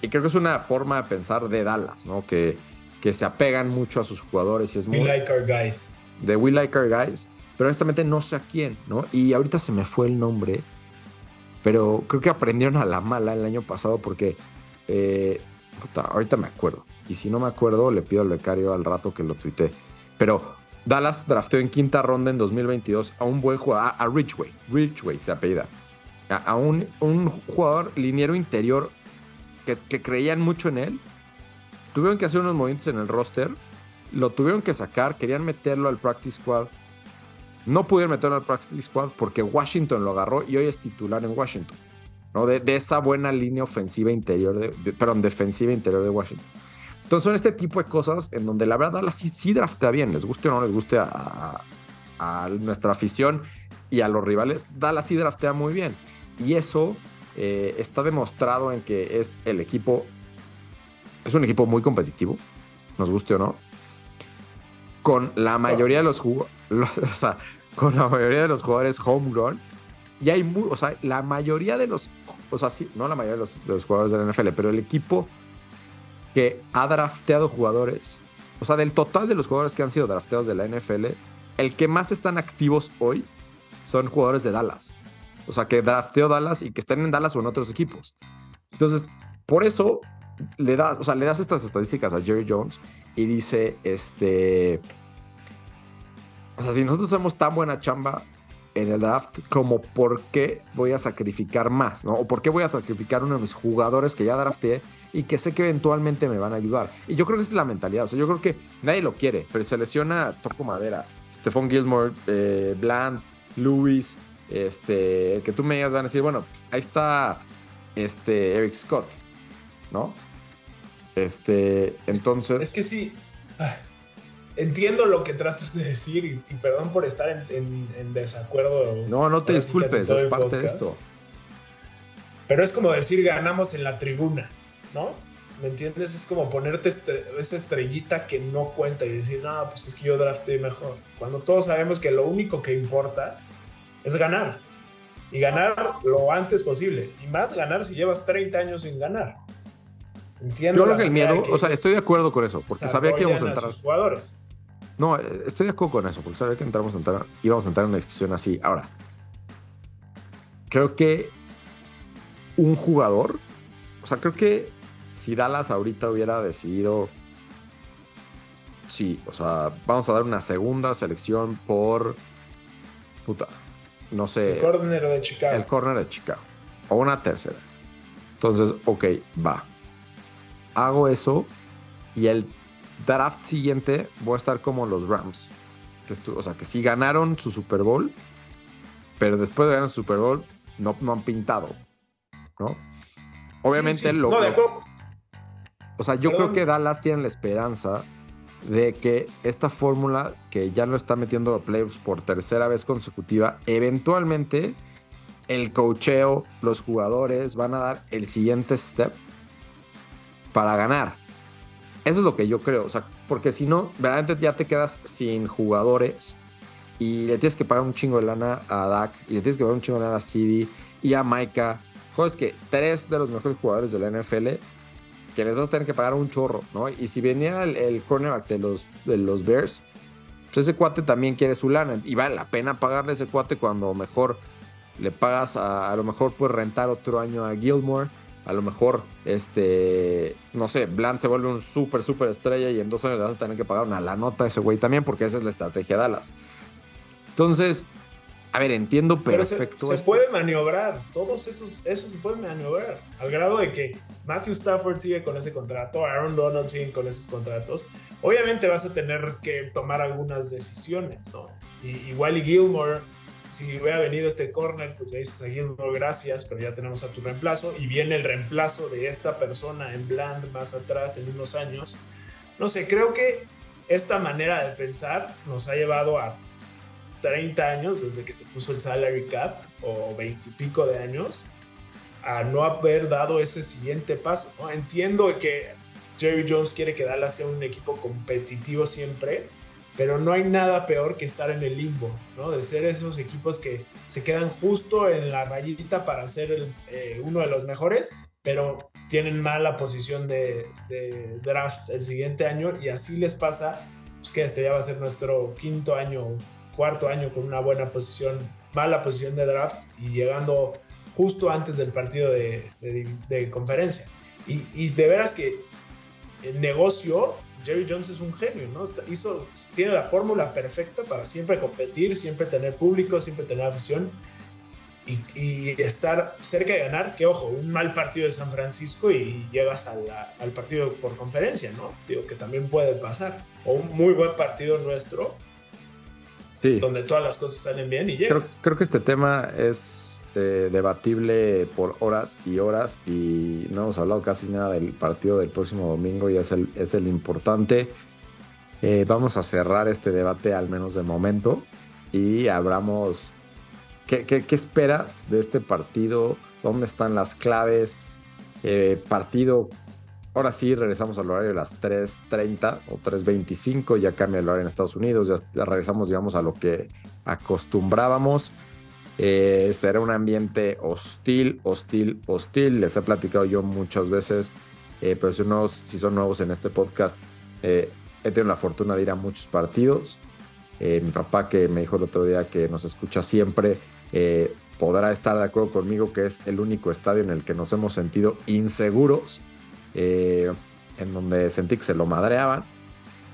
y creo que es una forma de pensar de Dallas, ¿no? Que, que se apegan mucho a sus jugadores. Y es We like our guys. De We like our guys. Pero honestamente no sé a quién, ¿no? Y ahorita se me fue el nombre. Pero creo que aprendieron a la mala el año pasado porque... Eh, ahorita me acuerdo. Y si no me acuerdo, le pido al becario al rato que lo tuite. Pero Dallas drafteó en quinta ronda en 2022 a un buen jugador, a Richway. Richway se apellida. A, un, jugador liniero interior que, creían mucho en él. Tuvieron que hacer unos movimientos en el roster. Lo tuvieron que sacar. Querían meterlo al practice squad. No pudieron meterlo al practice squad porque Washington lo agarró y hoy es titular en Washington. ¿no? De, de esa buena línea ofensiva interior, de, perdón, defensiva interior de Washington. Entonces son este tipo de cosas en donde la verdad Dallas sí, sí draftea bien, les guste o no les guste a, a, nuestra afición y a los rivales, Dallas sí draftea muy bien. Y eso eh, está demostrado en que es el equipo, es un equipo muy competitivo, nos guste o no, con la mayoría de los jugadores, con la mayoría de los jugadores homegrown, y hay muy, o sea, la mayoría de los, o sea, sí, no la mayoría de los, jugadores de la NFL, pero el equipo que ha drafteado jugadores, o sea, del total de los jugadores que han sido drafteados de la NFL, el que más están activos hoy son jugadores de Dallas. O sea, que drafteó Dallas y que están en Dallas o en otros equipos. Entonces, por eso le das, o sea, le das estas estadísticas a Jerry Jones y dice, este, o sea, si nosotros hacemos tan buena chamba en el draft, como por qué voy a sacrificar más, ¿no? O por qué voy a sacrificar uno de mis jugadores que ya drafté y que sé que eventualmente me van a ayudar. Y yo creo que esa es la mentalidad. O sea, yo creo que nadie lo quiere, pero se lesiona Toco Madera, Stephon Gilmore, eh, Bland, Lewis, este, el que tú me digas van a decir, bueno, ahí está este Eric Scott, ¿no? Este, entonces. Es que sí. Entiendo lo que tratas de decir y, perdón por estar en, desacuerdo. No, no te disculpes, es parte de esto. Pero es como decir ganamos en la tribuna, ¿no? ¿Me entiendes? Es como ponerte este, esa estrellita que no cuenta y decir, no, pues es que yo drafté mejor. Cuando todos sabemos que lo único que importa es ganar. Y ganar lo antes posible. Y más ganar si llevas 30 años sin ganar. Entiendo. Yo creo que el miedo, o sea, estoy de acuerdo con eso, porque sabía que íbamos a entrar. jugadores. No, eh, estoy de acuerdo con eso, porque sabía que entramos a entrar, íbamos a entrar en una discusión así. Ahora, creo que un jugador, o sea, creo que si Dallas ahorita hubiera decidido, sí, o sea, vamos a dar una segunda selección por, puta, no sé. El corner de Chicago. El corner de Chicago. O una tercera. Entonces, ok, va. Hago eso y el draft siguiente voy a estar como los Rams. Que o sea, que sí ganaron su Super Bowl, pero después de ganar su Super Bowl no, no han pintado. ¿No? Obviamente lo. No, o sea, yo creo que Dallas tiene la esperanza de que esta fórmula que ya lo está metiendo a playoffs por tercera vez consecutiva, eventualmente el cocheo, los jugadores van a dar el siguiente step para ganar. Eso es lo que yo creo, o sea, porque si no, verdaderamente ya te quedas sin jugadores y le tienes que pagar un chingo de lana a Dak y le tienes que pagar un chingo de lana a CD y a Micah. Joder, es que tres de los mejores jugadores de la NFL que les vas a tener que pagar un chorro, ¿no? Y si venía el, cornerback de los, de los Bears, pues ese cuate también quiere su lana y vale la pena pagarle ese cuate cuando mejor le pagas a lo mejor puedes rentar otro año a Gilmore a lo mejor, este, no sé, Bland se vuelve un súper, súper estrella y en dos años le vas a tener que pagar una la nota a ese güey también, porque esa es la estrategia de Dallas. Entonces, A ver, entiendo perfecto. se, puede maniobrar, todos esos, esos se pueden maniobrar, al grado de que Matthew Stafford sigue con ese contrato, Aaron Donald sigue con esos contratos. Obviamente vas a tener que tomar algunas decisiones, ¿no? Y, y Gilmore, si hubiera venido este corner, pues le dices a Gilmore gracias, pero ya tenemos a tu reemplazo, y viene el reemplazo de esta persona en Bland más atrás en unos años. No sé, creo que esta manera de pensar nos ha llevado a 30 años desde que se puso el salary cap, o 20 y pico de años, a no haber dado ese siguiente paso. ¿no? Entiendo que Jerry Jones quiere que Dallas un equipo competitivo siempre, pero no hay nada peor que estar en el limbo, ¿no? De ser esos equipos que se quedan justo en la rayita para ser eh, uno de los mejores, pero tienen mala posición de, de, draft el siguiente año y así les pasa, pues que este ya va a ser nuestro quinto año cuarto año con una buena posición, mala posición de draft y llegando justo antes del partido de, conferencia. Y, de veras que el negocio, Jerry Jones es un genio, ¿no? Hizo, tiene la fórmula perfecta para siempre competir, siempre tener público, siempre tener afición y, estar cerca de ganar. Que ojo, un mal partido de San Francisco y llegas al partido por conferencia, ¿no? Digo que también puede pasar. O un muy buen partido nuestro donde todas las cosas salen bien y llegas. Creo, que este tema es eh, debatible por horas y horas y no hemos hablado casi nada del partido del próximo domingo y es el, es el importante. Eh, vamos a cerrar este debate al menos de momento y hablamos qué, qué, qué esperas de este partido, dónde están las claves, eh, partido Ahora sí, regresamos al horario de las 3.30 o 3.25, ya cambia el horario en Estados Unidos, ya, regresamos, digamos, a lo que acostumbrábamos. Eh, será un ambiente hostil, hostil, hostil. Les he platicado yo muchas veces, eh, pero si, si, son nuevos en este podcast, eh, he tenido la fortuna de ir a muchos partidos. mi papá, que me dijo el otro día que nos escucha siempre, podrá estar de acuerdo conmigo que es el único estadio en el que nos hemos sentido inseguros eh, en donde sentí que se lo madreaban.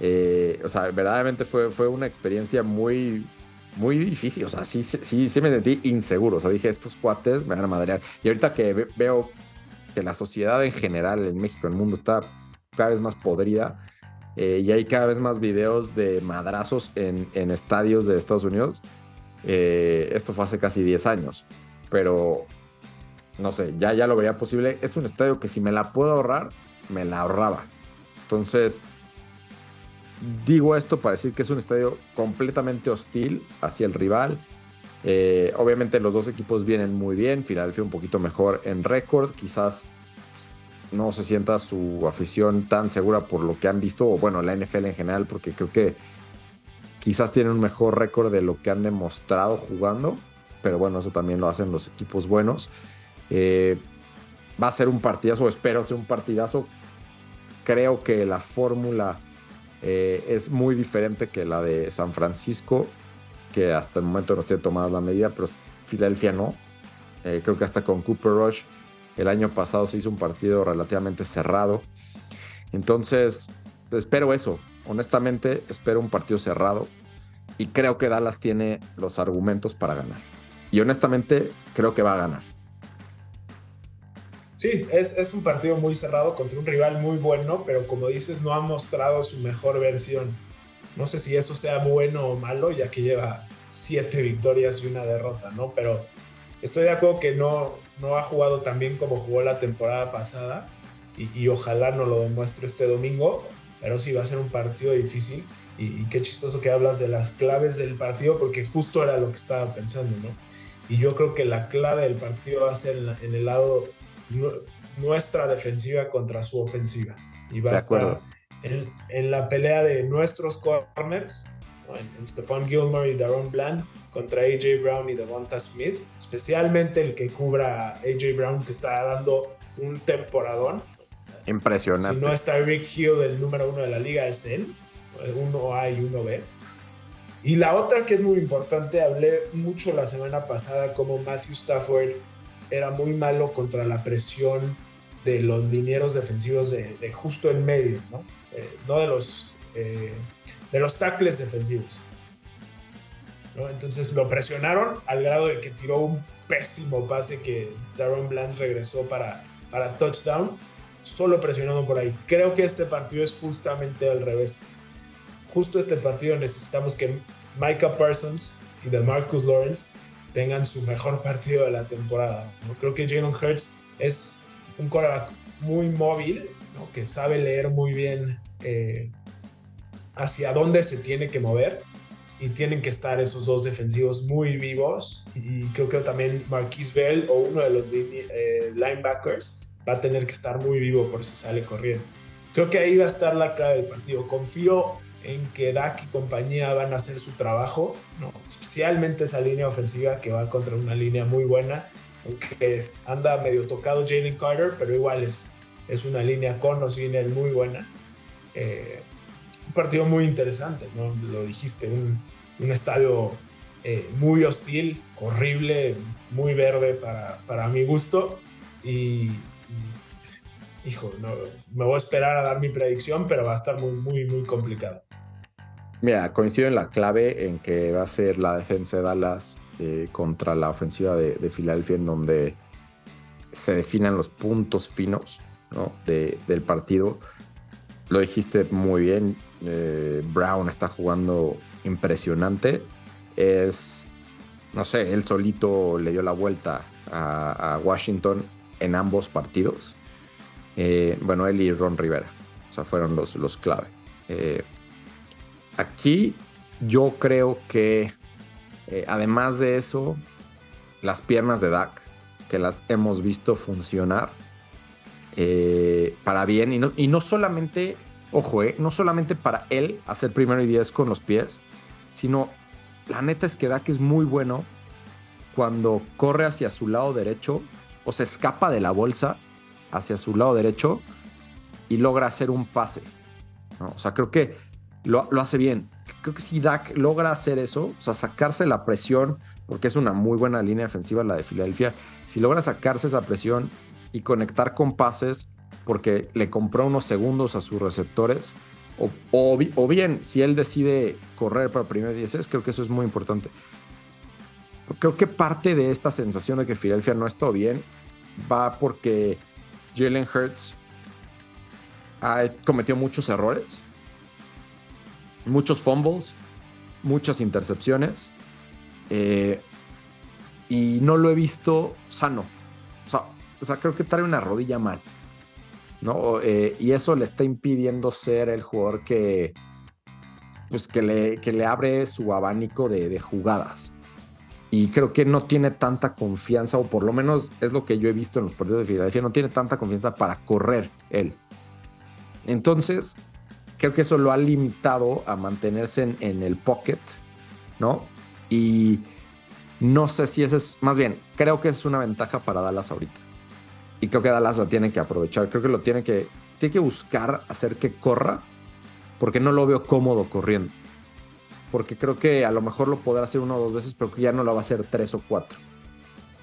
Eh, o sea, verdaderamente fue, fue una experiencia muy, muy difícil. O sea, sí, sí, sí me sentí inseguro. O sea, dije, estos cuates me van a madrear. Y ahorita que veo que la sociedad en general en México, en el mundo, está cada vez más podrida. Eh, y hay cada vez más videos de madrazos en, en estadios de Estados Unidos. esto fue hace casi 10 años. Pero no sé, ya, ya lo vería posible. Es un estadio que si me la puedo ahorrar, me la ahorraba. Entonces, digo esto para decir que es un estadio completamente hostil hacia el rival. Eh, obviamente los dos equipos vienen muy bien, Filadelfia un poquito mejor en récord, quizás no se sienta su afición tan segura por lo que han visto, o bueno, la NFL en general, porque creo que quizás tienen un mejor récord de lo que han demostrado jugando, pero bueno, eso también lo hacen los equipos buenos. Eh, va a ser un partidazo, espero ser un partidazo. Creo que la fórmula eh, es muy diferente que la de San Francisco, que hasta el momento no tiene tomada la medida, pero Filadelfia no. Eh, creo que hasta con Cooper Rush el año pasado se hizo un partido relativamente cerrado. Entonces, espero eso. Honestamente, espero un partido cerrado. Y creo que Dallas tiene los argumentos para ganar. Y honestamente, creo que va a ganar. Sí, es, un partido muy cerrado contra un rival muy bueno, pero como dices, no ha mostrado su mejor versión. No sé si eso sea bueno o malo, ya que lleva siete victorias y una derrota, ¿no? Pero estoy de acuerdo que no, no ha jugado tan bien como jugó la temporada pasada y, ojalá no lo demuestre este domingo, pero sí va a ser un partido difícil. Y, qué chistoso que hablas de las claves del partido, porque justo era lo que estaba pensando, ¿no? Y yo creo que la clave del partido va a ser en el lado nuestra defensiva contra su ofensiva. Y va a estar en, la pelea de nuestros corners, en, Stephon Gilmore y Daron Bland, contra AJ Brown y Devonta Smith, especialmente el que cubra a AJ Brown, que está dando un temporadón. Impresionante. Si no está Rick Hill, el número uno de la liga es él, uno A y uno B. Y la otra que es muy importante, hablé mucho la semana pasada como Matthew Stafford era muy malo contra la presión de los linieros defensivos de, justo en medio, ¿no? Eh, no de los, eh, de los tackles defensivos. Entonces lo presionaron al grado de que tiró un pésimo pase que Daron Bland regresó para, para touchdown, solo presionando por ahí. Creo que este partido es justamente al revés. Justo este partido necesitamos que Micah Parsons y de Marcus Lawrence tengan su mejor partido de la temporada. Creo que Jalen Hurts es un quarterback muy móvil, que sabe leer muy bien eh, hacia dónde se tiene que mover y tienen que estar esos dos defensivos muy vivos y creo que también Marquise Bell o uno de los eh, linebackers va a tener que estar muy vivo por si sale corriendo. Creo que ahí va a estar la clave del partido. Confío en que Dak y compañía van a hacer su trabajo, ¿no? especialmente esa línea ofensiva que va contra una línea muy buena, aunque anda medio tocado Jalen Carter, pero igual es, es una línea con o sin él muy buena. Eh, un partido muy interesante, ¿no? lo dijiste, un, un estadio eh, muy hostil, horrible, muy verde para, para mi gusto y, hijo, no, me voy a esperar a dar mi predicción, pero va a estar muy, muy, muy complicado. Mira, coincido en la clave en que va a ser la defensa de Dallas eh, contra la ofensiva de, Filadelfia, en donde se definan los puntos finos del partido. Lo dijiste muy bien. Eh, Brown está jugando impresionante. Es, no sé, él solito le dio la vuelta a, Washington en ambos partidos. Eh, bueno, él y Ron Rivera. O sea, fueron los, los clave. Aquí yo creo que, eh, además de eso, las piernas de Dak, que las hemos visto funcionar eh, para bien, y no, y no solamente, ojo, eh, no solamente para él hacer primero y diez con los pies, sino la neta es que Dak es muy bueno cuando corre hacia su lado derecho o se escapa de la bolsa hacia su lado derecho y logra hacer un pase. O sea, creo que lo, hace bien. Creo que si Dak logra hacer eso, o sea, sacarse la presión, porque es una muy buena línea defensiva la de Filadelfia, si logra sacarse esa presión y conectar con pases, porque le compró unos segundos a sus receptores, o, o, bien si él decide correr para primer 10 creo que eso es muy importante. Creo que parte de esta sensación de que Filadelfia no está bien va porque Jalen Hurts ha cometido muchos errores muchos fumbles, muchas intercepciones. Eh, y no lo he visto sano. O sea, creo que trae una rodilla mal. ¿no? Eh, y eso le está impidiendo ser el jugador que, pues que, le, que le abre su abanico de, jugadas. Y creo que no tiene tanta confianza, o por lo menos es lo que yo he visto en los partidos de Filadelfia, no tiene tanta confianza para correr él. Entonces, creo que eso lo ha limitado a mantenerse en, el pocket, ¿no? Y no sé si ese es, más bien, creo que es una ventaja para Dallas ahorita. Y creo que Dallas la tiene que aprovechar. Creo que lo tiene que, tiene que buscar hacer que corra, porque no lo veo cómodo corriendo. Porque creo que a lo mejor lo podrá hacer una o dos veces, pero que ya no lo va a hacer tres o cuatro.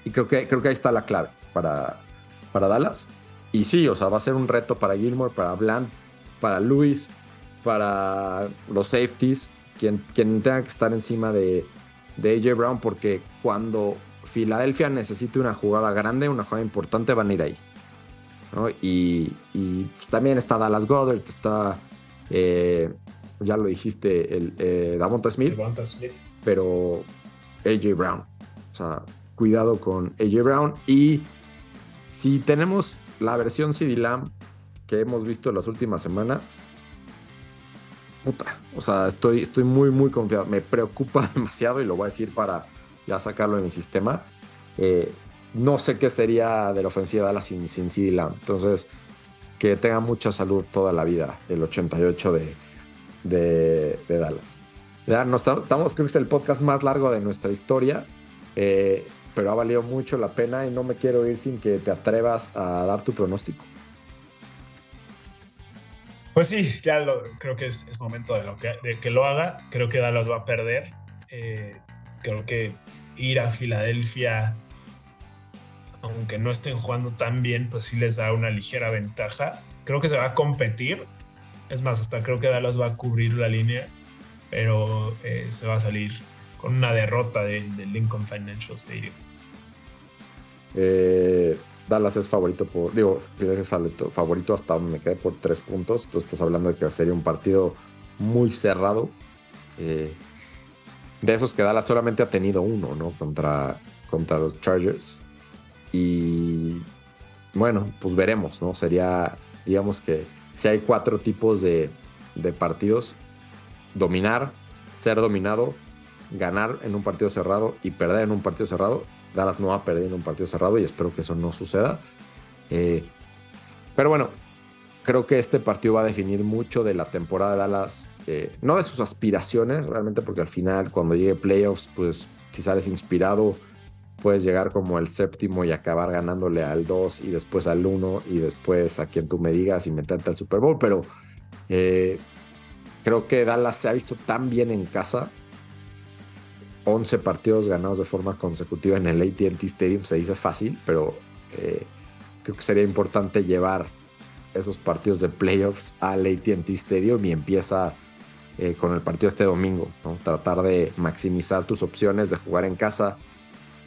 Y creo que, creo que ahí está la clave para, para Dallas. Y sí, o sea, va a ser un reto para Gilmore, para Bland, para Luis, para los safeties, quien, quien tenga que estar encima de, de AJ Brown, porque cuando Filadelfia necesite una jugada grande, una jugada importante, van a ir ahí. Y, también está Dallas Goddard, está, eh, ya lo dijiste, el eh, Davonta Smith, Smith, pero AJ Brown. O sea, cuidado con AJ Brown. Y si tenemos la versión CD Lamb que hemos visto en las últimas semanas, puta, o sea, estoy, estoy muy, muy confiado. Me preocupa demasiado y lo voy a decir para ya sacarlo de mi sistema. Eh, no sé qué sería de la ofensiva de Dallas sin, sin CD Lamb. Entonces, que tenga mucha salud toda la vida, el 88 de, de, Dallas. Ya nos estamos, creo que es el podcast más largo de nuestra historia, eh, pero ha valido mucho la pena y no me quiero ir sin que te atrevas a dar tu pronóstico. Pues sí, ya creo que es, momento de, que, lo haga. Creo que Dallas va a perder. Eh, creo que ir a Filadelfia, aunque no estén jugando tan bien, pues sí les da una ligera ventaja. Creo que se va a competir. Es más, hasta creo que Dallas va a cubrir la línea, pero eh, se va a salir con una derrota del de Lincoln Financial Stadium. Eh, Dallas es favorito por, digo, es favorito, hasta donde me quedé por tres puntos. Tú estás hablando de que sería un partido muy cerrado. Eh, de esos que Dallas solamente ha tenido uno, ¿no? Contra, contra los Chargers. Y bueno, pues veremos, ¿no? Sería, digamos que si hay cuatro tipos de, de partidos, dominar, ser dominado, ganar en un partido cerrado y perder en un partido cerrado. Dallas no va en un partido cerrado y espero que eso no suceda. Eh, pero bueno, creo que este partido va a definir mucho de la temporada de Dallas, eh, no de sus aspiraciones realmente, porque al final cuando llegue playoffs, pues si sales inspirado, puedes llegar como el séptimo y acabar ganándole al 2 y después al 1 y después a quien tú me digas y meterte al Super Bowl, pero eh, creo que Dallas se ha visto tan bien en casa 11 partidos ganados de forma consecutiva en el ATT Stadium se dice fácil, pero eh, creo que sería importante llevar esos partidos de playoffs al ATT Stadium y empieza eh, con el partido este domingo. Tratar de maximizar tus opciones de jugar en casa,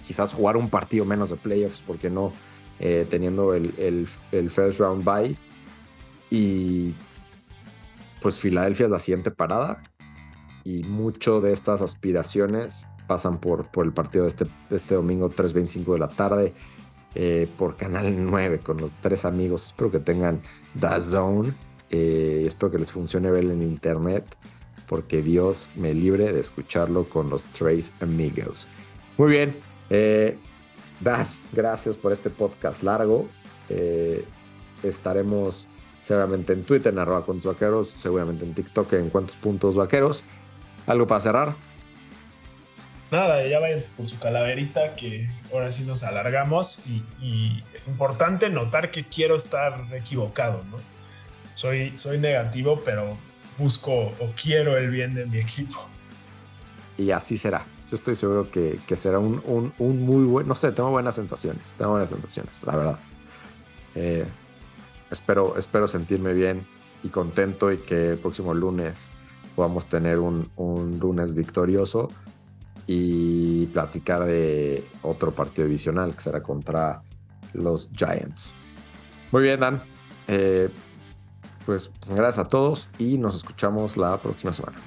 quizás jugar un partido menos de playoffs, porque no eh, teniendo el, el, first round bye. Y pues Filadelfia es la siguiente parada y mucho de estas aspiraciones pasan por, por el partido de este, este domingo 3.25 de la tarde eh, por Canal 9 con los tres amigos. Espero que tengan The Zone. Eh, espero que les funcione ver en internet porque Dios me libre de escucharlo con los tres amigos. Muy bien. Eh, Dan, gracias por este podcast largo. estaremos seguramente en Twitter, en arroba con vaqueros, seguramente en TikTok en cuantos puntos vaqueros. ¿Algo para cerrar? Nada, ya váyanse por su calaverita, que ahora sí nos alargamos. Y, importante notar que quiero estar equivocado, ¿no? Soy, soy negativo, pero busco o quiero el bien de mi equipo. Y así será. Yo estoy seguro que, será un, muy buen. No sé, tengo buenas sensaciones. Tengo buenas sensaciones, la verdad. Eh, espero, espero sentirme bien y contento y que el próximo lunes podamos tener un, lunes victorioso y platicar de otro partido divisional que será contra los Giants. Muy bien, Dan. Eh, pues gracias a todos y nos escuchamos la próxima semana.